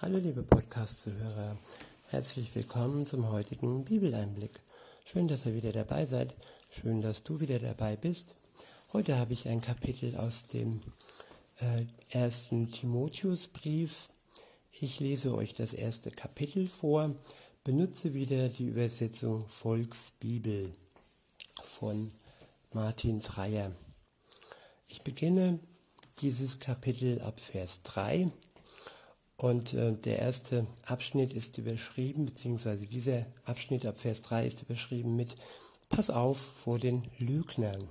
Hallo liebe Podcast-Zuhörer, herzlich willkommen zum heutigen Bibeleinblick. Schön, dass ihr wieder dabei seid, schön, dass du wieder dabei bist. Heute habe ich ein Kapitel aus dem äh, ersten Timotheusbrief. Ich lese euch das erste Kapitel vor, benutze wieder die Übersetzung Volksbibel von Martin Dreyer. Ich beginne dieses Kapitel ab Vers 3 und äh, der erste Abschnitt ist überschrieben, beziehungsweise dieser Abschnitt ab Vers 3 ist überschrieben mit Pass auf vor den Lügnern.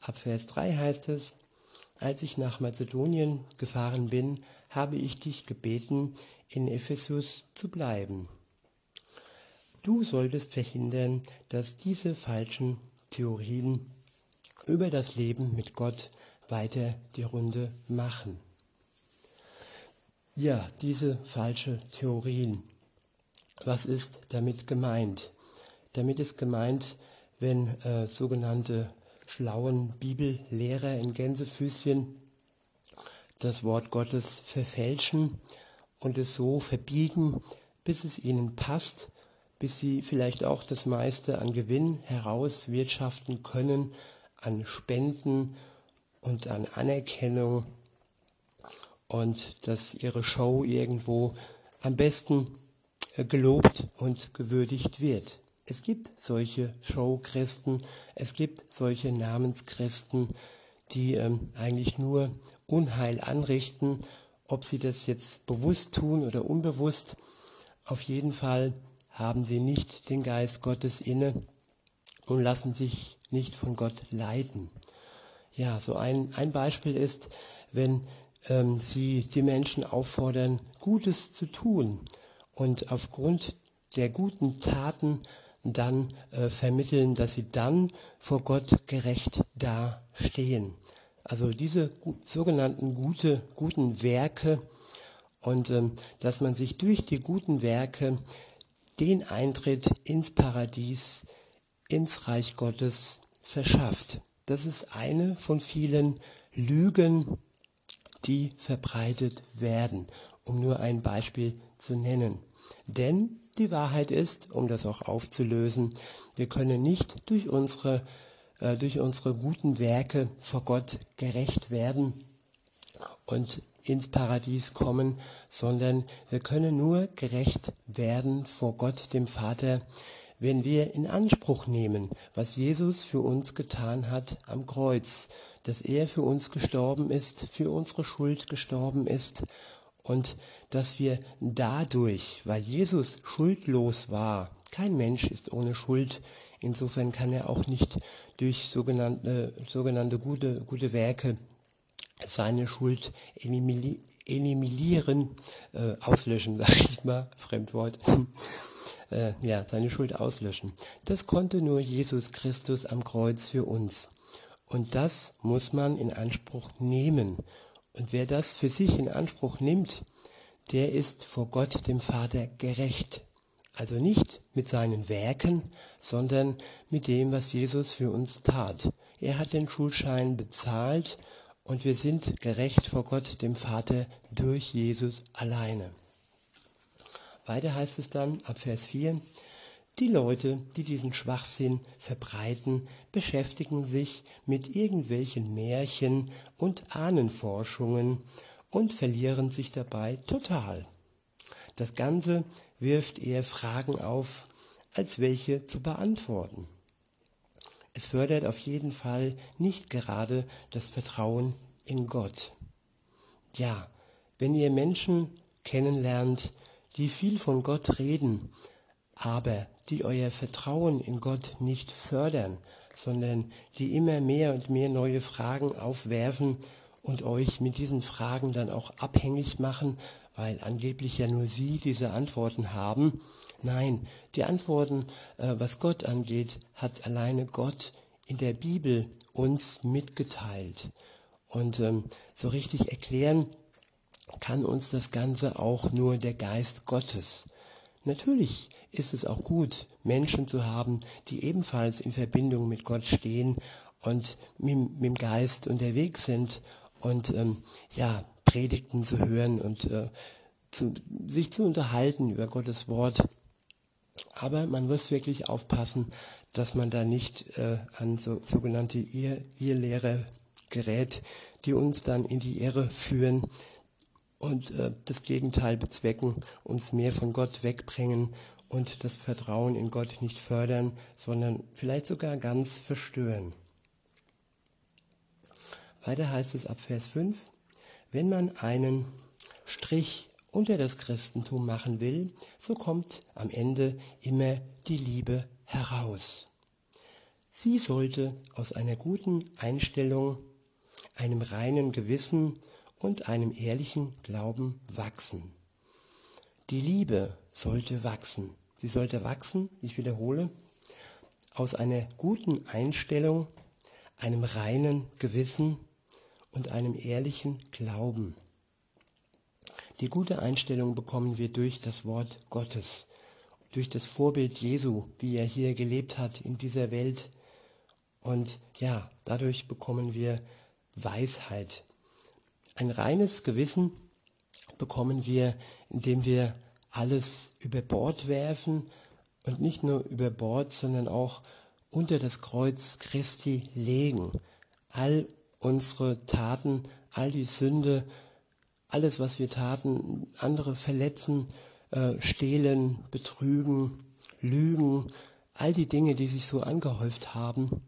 Ab Vers 3 heißt es, als ich nach Mazedonien gefahren bin, habe ich dich gebeten, in Ephesus zu bleiben. Du solltest verhindern, dass diese falschen Theorien über das Leben mit Gott weiter die Runde machen. Ja, diese falsche Theorien. Was ist damit gemeint? Damit ist gemeint, wenn äh, sogenannte schlauen Bibellehrer in Gänsefüßchen das Wort Gottes verfälschen und es so verbiegen, bis es ihnen passt, bis sie vielleicht auch das meiste an Gewinn herauswirtschaften können, an Spenden und an Anerkennung und dass ihre Show irgendwo am besten äh, gelobt und gewürdigt wird. Es gibt solche Showchristen, es gibt solche Namenschristen, die ähm, eigentlich nur Unheil anrichten, ob sie das jetzt bewusst tun oder unbewusst. Auf jeden Fall haben sie nicht den Geist Gottes inne und lassen sich nicht von Gott leiten. Ja, so ein, ein Beispiel ist, wenn ähm, sie die Menschen auffordern, Gutes zu tun und aufgrund der guten Taten dann äh, vermitteln, dass sie dann vor Gott gerecht dastehen. Also diese sogenannten gute, guten Werke und ähm, dass man sich durch die guten Werke den Eintritt ins Paradies, ins Reich Gottes verschafft. Das ist eine von vielen Lügen, die verbreitet werden, um nur ein Beispiel zu nennen. Denn die Wahrheit ist, um das auch aufzulösen, wir können nicht durch unsere, äh, durch unsere guten Werke vor Gott gerecht werden und ins Paradies kommen, sondern wir können nur gerecht werden vor Gott, dem Vater, wenn wir in Anspruch nehmen, was Jesus für uns getan hat am Kreuz, dass er für uns gestorben ist, für unsere Schuld gestorben ist und dass wir dadurch, weil Jesus schuldlos war, kein Mensch ist ohne Schuld, insofern kann er auch nicht durch sogenannte, sogenannte gute, gute Werke seine Schuld eliminieren, äh, auslöschen, sag ich mal, Fremdwort, äh, ja, seine Schuld auslöschen. Das konnte nur Jesus Christus am Kreuz für uns. Und das muss man in Anspruch nehmen. Und wer das für sich in Anspruch nimmt, der ist vor Gott dem Vater gerecht. Also nicht mit seinen Werken, sondern mit dem, was Jesus für uns tat. Er hat den Schulschein bezahlt und wir sind gerecht vor Gott dem Vater durch Jesus alleine. Weiter heißt es dann ab Vers 4, die Leute, die diesen Schwachsinn verbreiten, beschäftigen sich mit irgendwelchen Märchen und Ahnenforschungen und verlieren sich dabei total. Das Ganze wirft eher Fragen auf, als welche zu beantworten. Es fördert auf jeden Fall nicht gerade das Vertrauen in Gott. Ja, wenn ihr Menschen kennenlernt, die viel von Gott reden, aber die euer Vertrauen in Gott nicht fördern, sondern die immer mehr und mehr neue Fragen aufwerfen und euch mit diesen Fragen dann auch abhängig machen, weil angeblich ja nur sie diese Antworten haben. Nein, die Antworten, äh, was Gott angeht, hat alleine Gott in der Bibel uns mitgeteilt. Und ähm, so richtig erklären kann uns das Ganze auch nur der Geist Gottes. Natürlich ist es auch gut, Menschen zu haben, die ebenfalls in Verbindung mit Gott stehen und mit, mit dem Geist unterwegs sind und ähm, ja, Predigten zu hören und äh, zu, sich zu unterhalten über Gottes Wort. Aber man muss wirklich aufpassen, dass man da nicht äh, an so, sogenannte Ihr, Irrlehre gerät, die uns dann in die Irre führen und äh, das Gegenteil bezwecken, uns mehr von Gott wegbringen und das Vertrauen in Gott nicht fördern, sondern vielleicht sogar ganz verstören. Weiter heißt es ab Vers 5, wenn man einen Strich unter das Christentum machen will, so kommt am Ende immer die Liebe heraus. Sie sollte aus einer guten Einstellung, einem reinen Gewissen und einem ehrlichen Glauben wachsen. Die Liebe sollte wachsen. Sie sollte wachsen, ich wiederhole, aus einer guten Einstellung, einem reinen Gewissen und einem ehrlichen Glauben. Die gute Einstellung bekommen wir durch das Wort Gottes, durch das Vorbild Jesu, wie er hier gelebt hat in dieser Welt. Und ja, dadurch bekommen wir Weisheit. Ein reines Gewissen bekommen wir, indem wir alles über Bord werfen und nicht nur über Bord, sondern auch unter das Kreuz Christi legen. All unsere Taten, all die Sünde, alles, was wir taten, andere verletzen, äh, stehlen, betrügen, lügen, all die Dinge, die sich so angehäuft haben,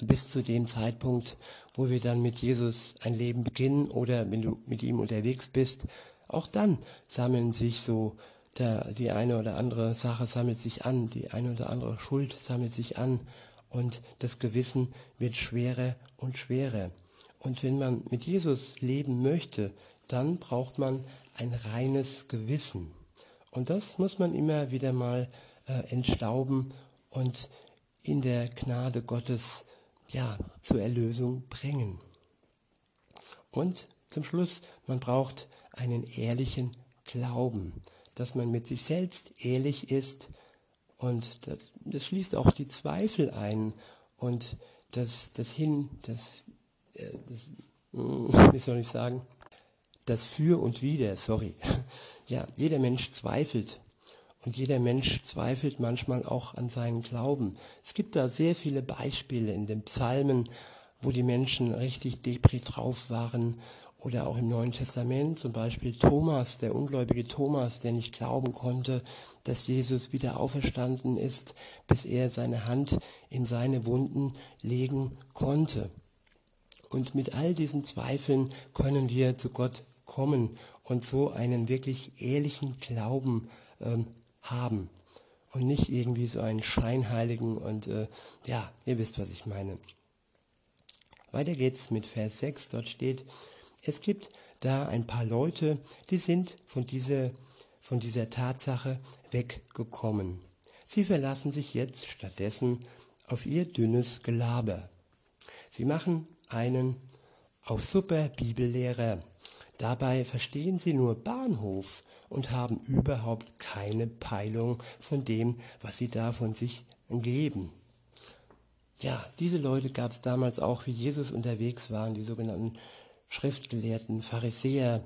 bis zu dem Zeitpunkt, wo wir dann mit Jesus ein Leben beginnen oder wenn du mit ihm unterwegs bist, auch dann sammeln sich so der, die eine oder andere Sache sammelt sich an, die eine oder andere Schuld sammelt sich an und das Gewissen wird schwerer und schwerer. Und wenn man mit Jesus leben möchte, dann braucht man ein reines Gewissen. Und das muss man immer wieder mal äh, entstauben und in der Gnade Gottes ja, zur Erlösung bringen. Und zum Schluss, man braucht einen ehrlichen Glauben, dass man mit sich selbst ehrlich ist und das, das schließt auch die Zweifel ein und das, das Hin, das, äh, das, wie soll ich sagen, das Für und Wider, sorry. Ja, jeder Mensch zweifelt. Und jeder Mensch zweifelt manchmal auch an seinen Glauben. Es gibt da sehr viele Beispiele in den Psalmen, wo die Menschen richtig depri drauf waren. Oder auch im Neuen Testament, zum Beispiel Thomas, der ungläubige Thomas, der nicht glauben konnte, dass Jesus wieder auferstanden ist, bis er seine Hand in seine Wunden legen konnte. Und mit all diesen Zweifeln können wir zu Gott kommen und so einen wirklich ehrlichen Glauben ähm, haben und nicht irgendwie so einen scheinheiligen und äh, ja, ihr wisst, was ich meine. Weiter geht's mit Vers 6, dort steht, es gibt da ein paar Leute, die sind von dieser, von dieser Tatsache weggekommen. Sie verlassen sich jetzt stattdessen auf ihr dünnes Gelaber. Sie machen einen auf super Bibellehrer Dabei verstehen sie nur Bahnhof und haben überhaupt keine Peilung von dem, was sie da von sich geben. Ja, diese Leute gab es damals auch, wie Jesus unterwegs waren, die sogenannten Schriftgelehrten, Pharisäer,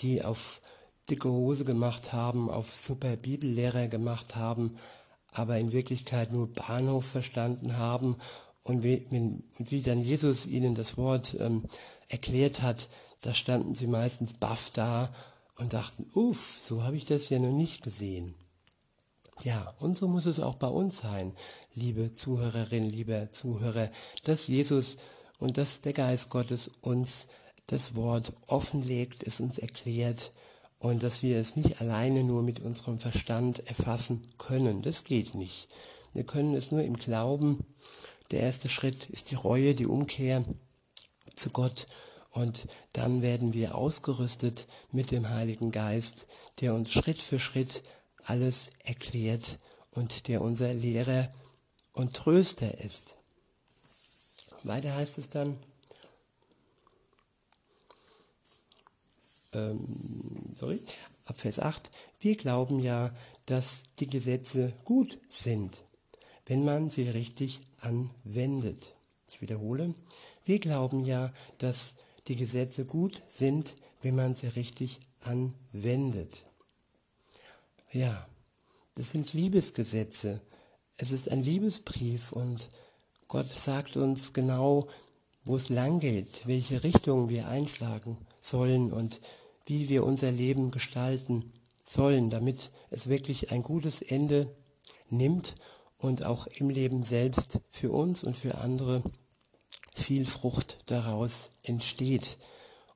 die auf dicke Hose gemacht haben, auf super Bibellehrer gemacht haben, aber in Wirklichkeit nur Bahnhof verstanden haben und wie, wie dann Jesus ihnen das Wort ähm, erklärt hat, da standen sie meistens baff da und dachten, uff, so habe ich das ja noch nicht gesehen. Ja, und so muss es auch bei uns sein, liebe Zuhörerin, lieber Zuhörer, dass Jesus und dass der Geist Gottes uns das Wort offenlegt, es uns erklärt und dass wir es nicht alleine nur mit unserem Verstand erfassen können. Das geht nicht. Wir können es nur im Glauben. Der erste Schritt ist die Reue, die Umkehr zu Gott und dann werden wir ausgerüstet mit dem Heiligen Geist, der uns Schritt für Schritt alles erklärt und der unser Lehrer und Tröster ist. Weiter heißt es dann, ähm, sorry, ab Vers 8, wir glauben ja, dass die Gesetze gut sind, wenn man sie richtig anwendet. Ich wiederhole, wir glauben ja, dass die Gesetze gut sind, wenn man sie richtig anwendet. Ja, das sind Liebesgesetze. Es ist ein Liebesbrief und Gott sagt uns genau, wo es lang geht, welche Richtung wir einschlagen sollen und wie wir unser Leben gestalten sollen, damit es wirklich ein gutes Ende nimmt und auch im Leben selbst für uns und für andere viel Frucht daraus entsteht.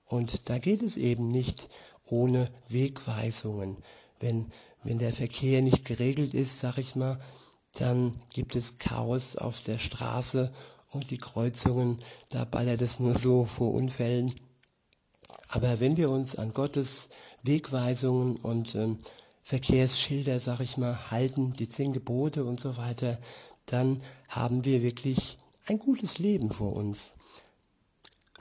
Und da geht es eben nicht ohne Wegweisungen. Wenn, wenn der Verkehr nicht geregelt ist, sag ich mal, dann gibt es Chaos auf der Straße und die Kreuzungen, da ballert es nur so vor Unfällen. Aber wenn wir uns an Gottes Wegweisungen und ähm, Verkehrsschilder, sag ich mal, halten, die zehn Gebote und so weiter, dann haben wir wirklich ein gutes Leben vor uns.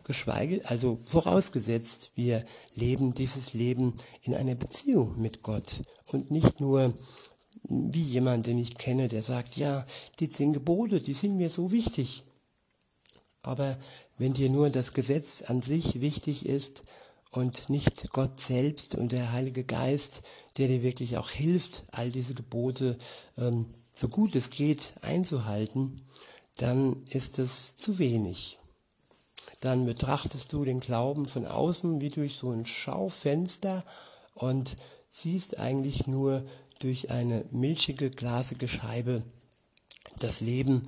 Geschweige, also vorausgesetzt, wir leben dieses Leben in einer Beziehung mit Gott und nicht nur wie jemand, den ich kenne, der sagt, ja, die zehn Gebote, die sind mir so wichtig. Aber wenn dir nur das Gesetz an sich wichtig ist und nicht Gott selbst und der Heilige Geist, der dir wirklich auch hilft, all diese Gebote ähm, so gut es geht einzuhalten, dann ist es zu wenig. Dann betrachtest du den Glauben von außen wie durch so ein Schaufenster und siehst eigentlich nur durch eine milchige, glasige Scheibe das Leben,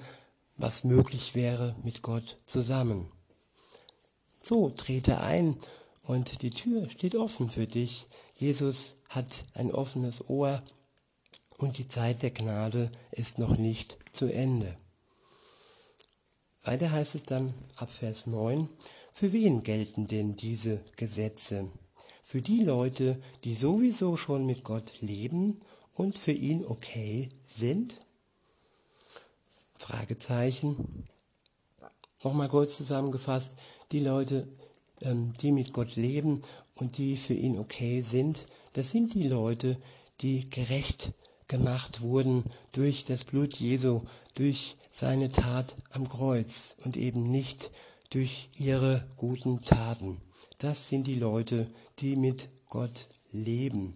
was möglich wäre mit Gott zusammen. So, trete ein und die Tür steht offen für dich. Jesus hat ein offenes Ohr und die Zeit der Gnade ist noch nicht zu Ende. Weiter heißt es dann ab Vers 9, für wen gelten denn diese Gesetze? Für die Leute, die sowieso schon mit Gott leben und für ihn okay sind? Fragezeichen. Nochmal kurz zusammengefasst, die Leute, ähm, die mit Gott leben und die für ihn okay sind, das sind die Leute, die gerecht gemacht wurden durch das Blut Jesu, durch seine Tat am Kreuz und eben nicht durch ihre guten Taten. Das sind die Leute, die mit Gott leben.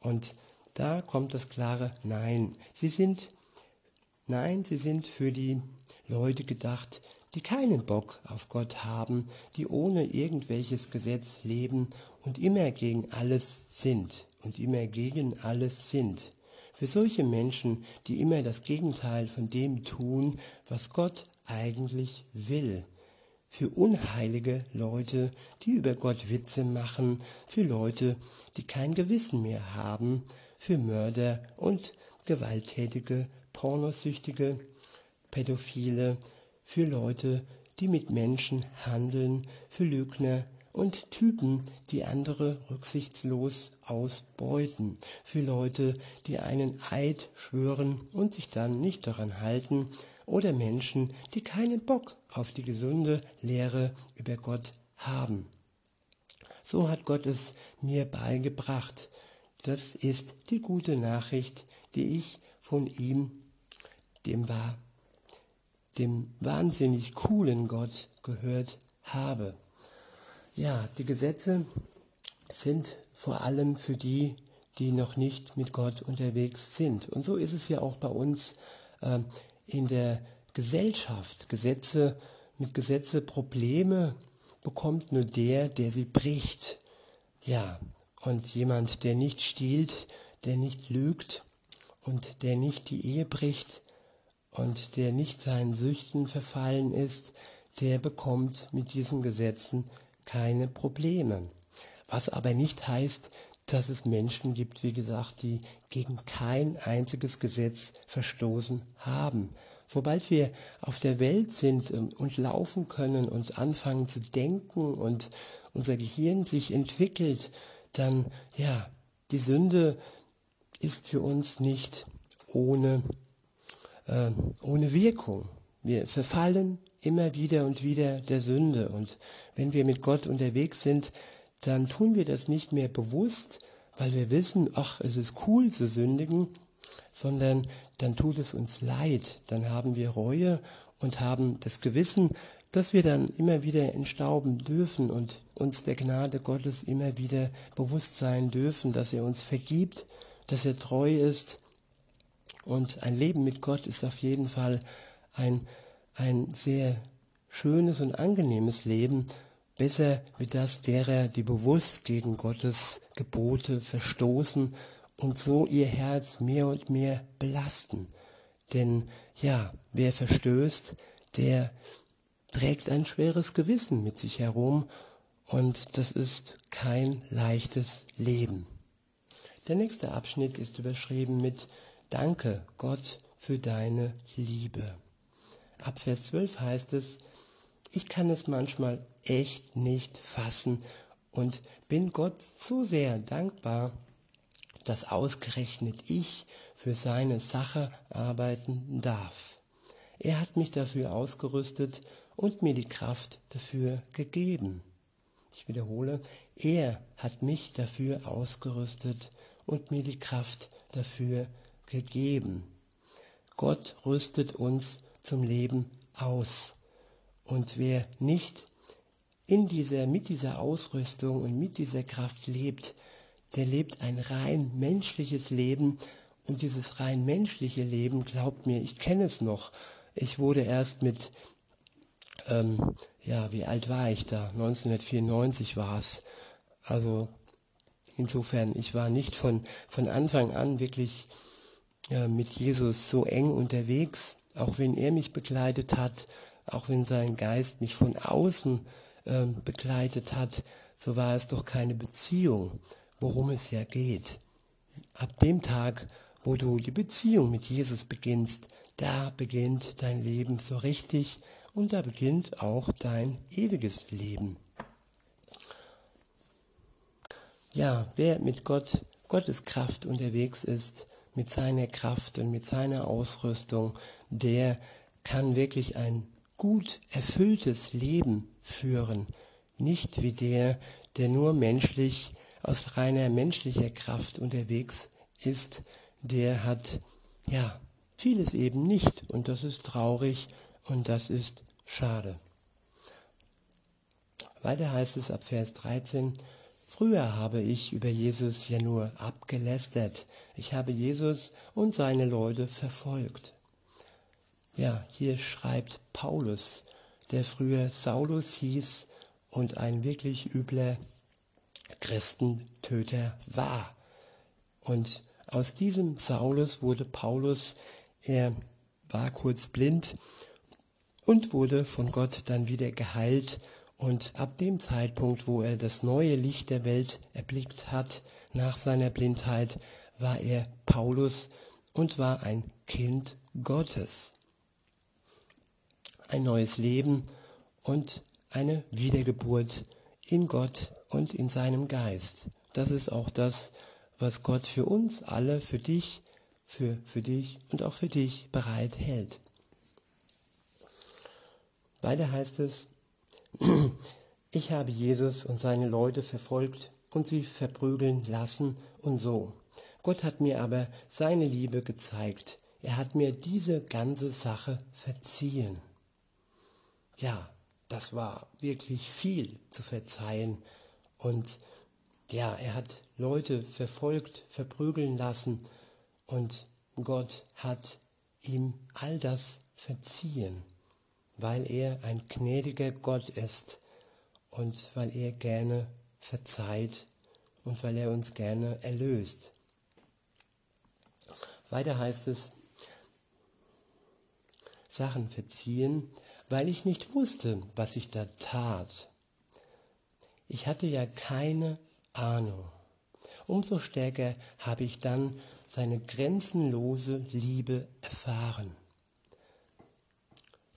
Und da kommt das klare Nein. Sie sind, nein, sie sind für die Leute gedacht, die keinen Bock auf Gott haben, die ohne irgendwelches Gesetz leben und immer gegen alles sind und immer gegen alles sind. Für solche Menschen, die immer das Gegenteil von dem tun, was Gott eigentlich will. Für unheilige Leute, die über Gott Witze machen, für Leute, die kein Gewissen mehr haben, für Mörder und gewalttätige, pornosüchtige, Pädophile, für Leute, die mit Menschen handeln, für Lügner, und Typen, die andere rücksichtslos ausbeuten. Für Leute, die einen Eid schwören und sich dann nicht daran halten. Oder Menschen, die keinen Bock auf die gesunde Lehre über Gott haben. So hat Gott es mir beigebracht. Das ist die gute Nachricht, die ich von ihm, dem war, dem wahnsinnig coolen Gott gehört habe. Ja, die Gesetze sind vor allem für die, die noch nicht mit Gott unterwegs sind. Und so ist es ja auch bei uns äh, in der Gesellschaft. Gesetze, mit Gesetze Probleme bekommt nur der, der sie bricht. Ja, und jemand, der nicht stiehlt, der nicht lügt und der nicht die Ehe bricht und der nicht seinen Süchten verfallen ist, der bekommt mit diesen Gesetzen keine Probleme. Was aber nicht heißt, dass es Menschen gibt, wie gesagt, die gegen kein einziges Gesetz verstoßen haben. Sobald wir auf der Welt sind ähm, und laufen können und anfangen zu denken und unser Gehirn sich entwickelt, dann, ja, die Sünde ist für uns nicht ohne, äh, ohne Wirkung. Wir verfallen immer wieder und wieder der Sünde. Und wenn wir mit Gott unterwegs sind, dann tun wir das nicht mehr bewusst, weil wir wissen, ach, es ist cool zu sündigen, sondern dann tut es uns leid. Dann haben wir Reue und haben das Gewissen, dass wir dann immer wieder entstauben dürfen und uns der Gnade Gottes immer wieder bewusst sein dürfen, dass er uns vergibt, dass er treu ist. Und ein Leben mit Gott ist auf jeden Fall ein, ein sehr schönes und angenehmes Leben, besser wie das derer, die bewusst gegen Gottes Gebote verstoßen und so ihr Herz mehr und mehr belasten. Denn ja, wer verstößt, der trägt ein schweres Gewissen mit sich herum und das ist kein leichtes Leben. Der nächste Abschnitt ist überschrieben mit Danke Gott für deine Liebe. Ab Vers 12 heißt es, ich kann es manchmal echt nicht fassen und bin Gott so sehr dankbar, dass ausgerechnet ich für seine Sache arbeiten darf. Er hat mich dafür ausgerüstet und mir die Kraft dafür gegeben. Ich wiederhole, er hat mich dafür ausgerüstet und mir die Kraft dafür gegeben. Gott rüstet uns zum Leben aus. Und wer nicht in dieser, mit dieser Ausrüstung und mit dieser Kraft lebt, der lebt ein rein menschliches Leben. Und dieses rein menschliche Leben, glaubt mir, ich kenne es noch. Ich wurde erst mit ähm, ja, wie alt war ich da? 1994 war es. Also insofern, ich war nicht von, von Anfang an wirklich äh, mit Jesus so eng unterwegs, auch wenn er mich begleitet hat, auch wenn sein Geist mich von außen äh, begleitet hat, so war es doch keine Beziehung, worum es ja geht. Ab dem Tag, wo du die Beziehung mit Jesus beginnst, da beginnt dein Leben so richtig und da beginnt auch dein ewiges Leben. Ja, wer mit Gott, Gottes Kraft unterwegs ist, mit seiner Kraft und mit seiner Ausrüstung, der kann wirklich ein gut erfülltes Leben führen. Nicht wie der, der nur menschlich, aus reiner menschlicher Kraft unterwegs ist, der hat, ja, vieles eben nicht. Und das ist traurig und das ist schade. Weiter heißt es ab Vers 13, Früher habe ich über Jesus ja nur abgelästert. Ich habe Jesus und seine Leute verfolgt. Ja, hier schreibt Paulus, der früher Saulus hieß und ein wirklich übler Christentöter war. Und aus diesem Saulus wurde Paulus, er war kurz blind und wurde von Gott dann wieder geheilt. Und ab dem Zeitpunkt, wo er das neue Licht der Welt erblickt hat, nach seiner Blindheit, war er Paulus und war ein Kind Gottes. Ein neues Leben und eine Wiedergeburt in Gott und in seinem Geist. Das ist auch das, was Gott für uns alle, für dich, für, für dich und auch für dich bereit hält. Weiter heißt es, ich habe Jesus und seine Leute verfolgt und sie verprügeln lassen und so. Gott hat mir aber seine Liebe gezeigt. Er hat mir diese ganze Sache verziehen. Ja, das war wirklich viel zu verzeihen. Und ja, er hat Leute verfolgt, verprügeln lassen und Gott hat ihm all das verziehen weil er ein gnädiger Gott ist und weil er gerne verzeiht und weil er uns gerne erlöst. Weiter heißt es, Sachen verziehen, weil ich nicht wusste, was ich da tat. Ich hatte ja keine Ahnung. Umso stärker habe ich dann seine grenzenlose Liebe erfahren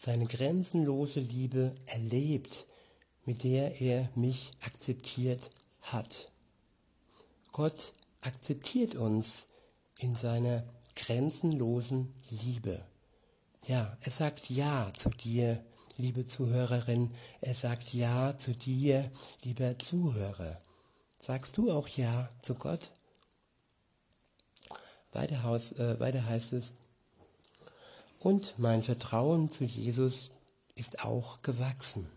seine grenzenlose Liebe erlebt, mit der er mich akzeptiert hat. Gott akzeptiert uns in seiner grenzenlosen Liebe. Ja, er sagt Ja zu dir, liebe Zuhörerin. Er sagt Ja zu dir, lieber Zuhörer. Sagst du auch Ja zu Gott? Weiter, äh, weiter heißt es, und mein Vertrauen zu Jesus ist auch gewachsen.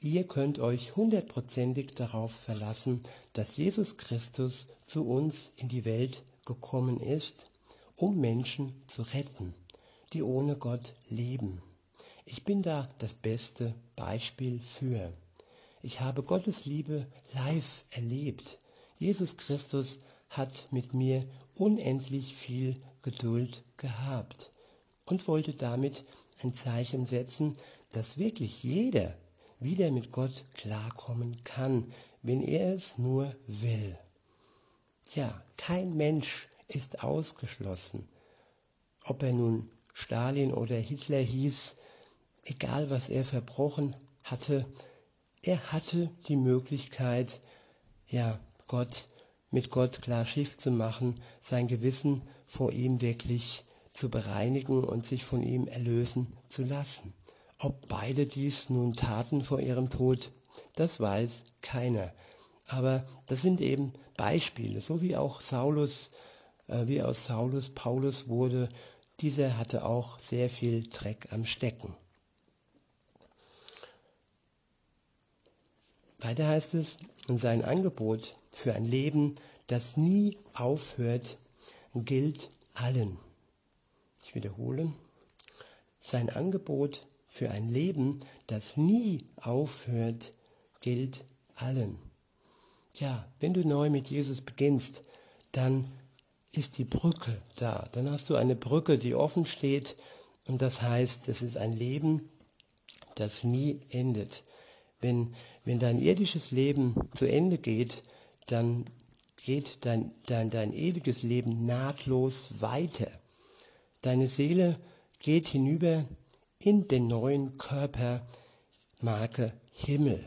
Ihr könnt euch hundertprozentig darauf verlassen, dass Jesus Christus zu uns in die Welt gekommen ist, um Menschen zu retten, die ohne Gott leben. Ich bin da das beste Beispiel für. Ich habe Gottes Liebe live erlebt. Jesus Christus hat mit mir unendlich viel Geduld gehabt und wollte damit ein Zeichen setzen, dass wirklich jeder wieder mit Gott klarkommen kann, wenn er es nur will. Ja, kein Mensch ist ausgeschlossen. Ob er nun Stalin oder Hitler hieß, egal was er verbrochen hatte, er hatte die Möglichkeit, ja, Gott, mit Gott klar Schiff zu machen, sein Gewissen vor ihm wirklich zu bereinigen und sich von ihm erlösen zu lassen. Ob beide dies nun taten vor ihrem Tod, das weiß keiner. Aber das sind eben Beispiele, so wie auch Saulus, äh, wie aus Saulus Paulus wurde, dieser hatte auch sehr viel Dreck am Stecken. Weiter heißt es, sein Angebot für ein Leben, das nie aufhört, gilt allen. Ich wiederhole, sein Angebot für ein Leben, das nie aufhört, gilt allen. Ja, wenn du neu mit Jesus beginnst, dann ist die Brücke da. Dann hast du eine Brücke, die offen steht und das heißt, es ist ein Leben, das nie endet. Wenn, wenn dein irdisches Leben zu Ende geht, dann geht dein, dein, dein ewiges Leben nahtlos weiter. Deine Seele geht hinüber in den neuen Körper, Marke Himmel.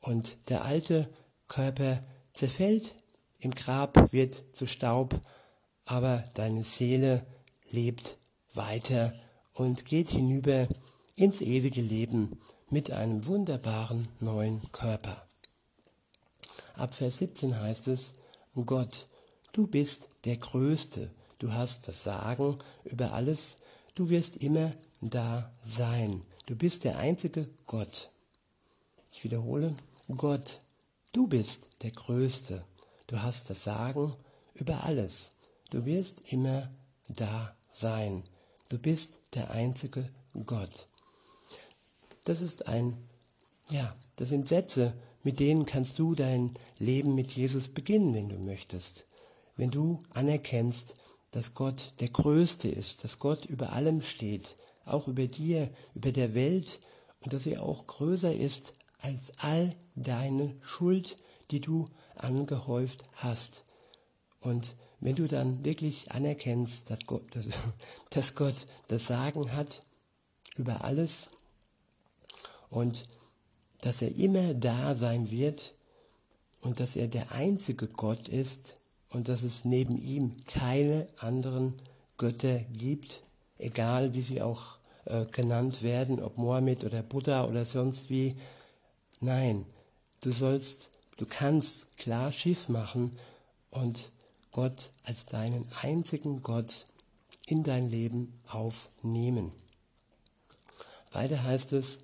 Und der alte Körper zerfällt, im Grab wird zu Staub, aber deine Seele lebt weiter und geht hinüber ins ewige Leben mit einem wunderbaren neuen Körper. Ab Vers 17 heißt es, Gott, du bist der Größte, du hast das Sagen über alles, du wirst immer da sein, du bist der einzige Gott. Ich wiederhole, Gott, du bist der Größte, du hast das Sagen über alles, du wirst immer da sein, du bist der einzige Gott. Das ist ein, ja, das sind Sätze, mit denen kannst du dein Leben mit Jesus beginnen, wenn du möchtest. Wenn du anerkennst, dass Gott der Größte ist, dass Gott über allem steht, auch über dir, über der Welt und dass er auch größer ist als all deine Schuld, die du angehäuft hast. Und wenn du dann wirklich anerkennst, dass Gott, dass, dass Gott das Sagen hat über alles und dass er immer da sein wird und dass er der einzige Gott ist und dass es neben ihm keine anderen Götter gibt, egal wie sie auch äh, genannt werden, ob Mohammed oder Buddha oder sonst wie. Nein, du sollst, du kannst klar Schiff machen und Gott als deinen einzigen Gott in dein Leben aufnehmen. Weiter heißt es,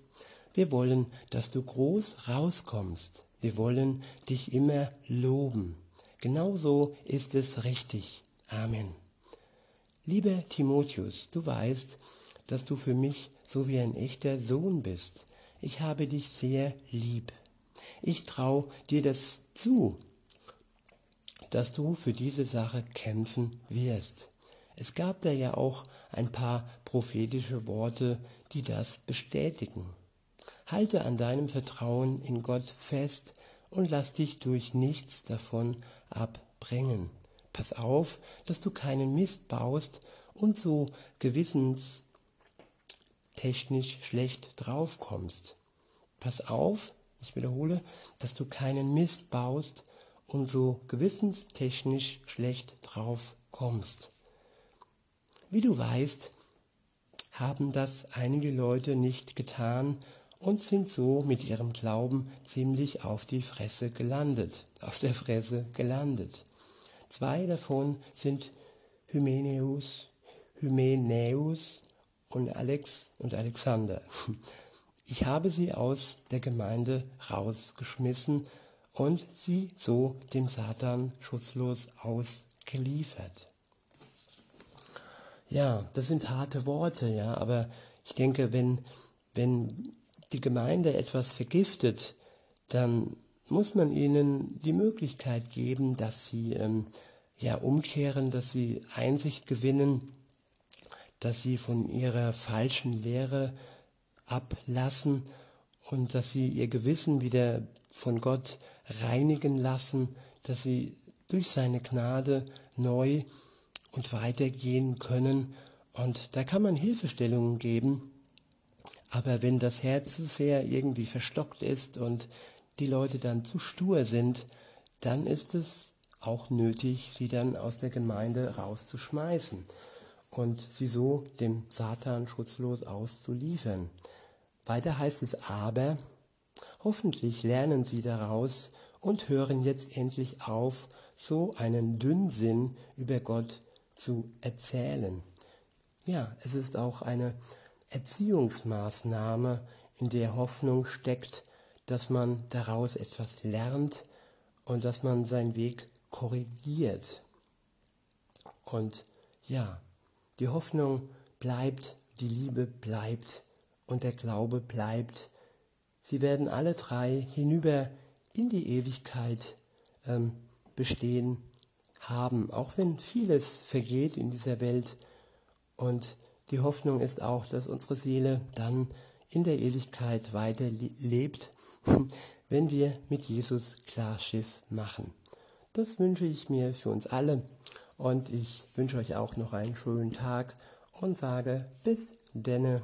wir wollen, dass du groß rauskommst. Wir wollen dich immer loben. Genauso ist es richtig. Amen. Lieber Timotheus, du weißt, dass du für mich so wie ein echter Sohn bist. Ich habe dich sehr lieb. Ich trau dir das zu, dass du für diese Sache kämpfen wirst. Es gab da ja auch ein paar prophetische Worte, die das bestätigen. Halte an deinem Vertrauen in Gott fest und lass dich durch nichts davon abbringen. Pass auf, dass du keinen Mist baust und so gewissenstechnisch schlecht draufkommst. Pass auf, ich wiederhole, dass du keinen Mist baust und so gewissenstechnisch schlecht drauf kommst. Wie du weißt, haben das einige Leute nicht getan und sind so mit ihrem Glauben ziemlich auf die Fresse gelandet, auf der Fresse gelandet. Zwei davon sind Hymenäus, Hymenäus und Alex und Alexander. Ich habe sie aus der Gemeinde rausgeschmissen und sie so dem Satan schutzlos ausgeliefert. Ja, das sind harte Worte, ja, aber ich denke, wenn, wenn die Gemeinde etwas vergiftet, dann muss man ihnen die Möglichkeit geben, dass sie ähm, ja umkehren, dass sie Einsicht gewinnen, dass sie von ihrer falschen Lehre ablassen und dass sie ihr Gewissen wieder von Gott reinigen lassen, dass sie durch seine Gnade neu und weitergehen können. Und da kann man Hilfestellungen geben. Aber wenn das Herz zu sehr irgendwie verstockt ist und die Leute dann zu stur sind, dann ist es auch nötig, sie dann aus der Gemeinde rauszuschmeißen und sie so dem Satan schutzlos auszuliefern. Weiter heißt es aber, hoffentlich lernen sie daraus und hören jetzt endlich auf, so einen Dünnsinn über Gott zu erzählen. Ja, es ist auch eine Erziehungsmaßnahme, in der Hoffnung steckt, dass man daraus etwas lernt und dass man seinen Weg korrigiert. Und ja, die Hoffnung bleibt, die Liebe bleibt und der Glaube bleibt. Sie werden alle drei hinüber in die Ewigkeit ähm, bestehen haben, auch wenn vieles vergeht in dieser Welt. Und die Hoffnung ist auch, dass unsere Seele dann in der Ewigkeit weiter lebt, wenn wir mit Jesus Klarschiff machen. Das wünsche ich mir für uns alle und ich wünsche euch auch noch einen schönen Tag und sage bis denne.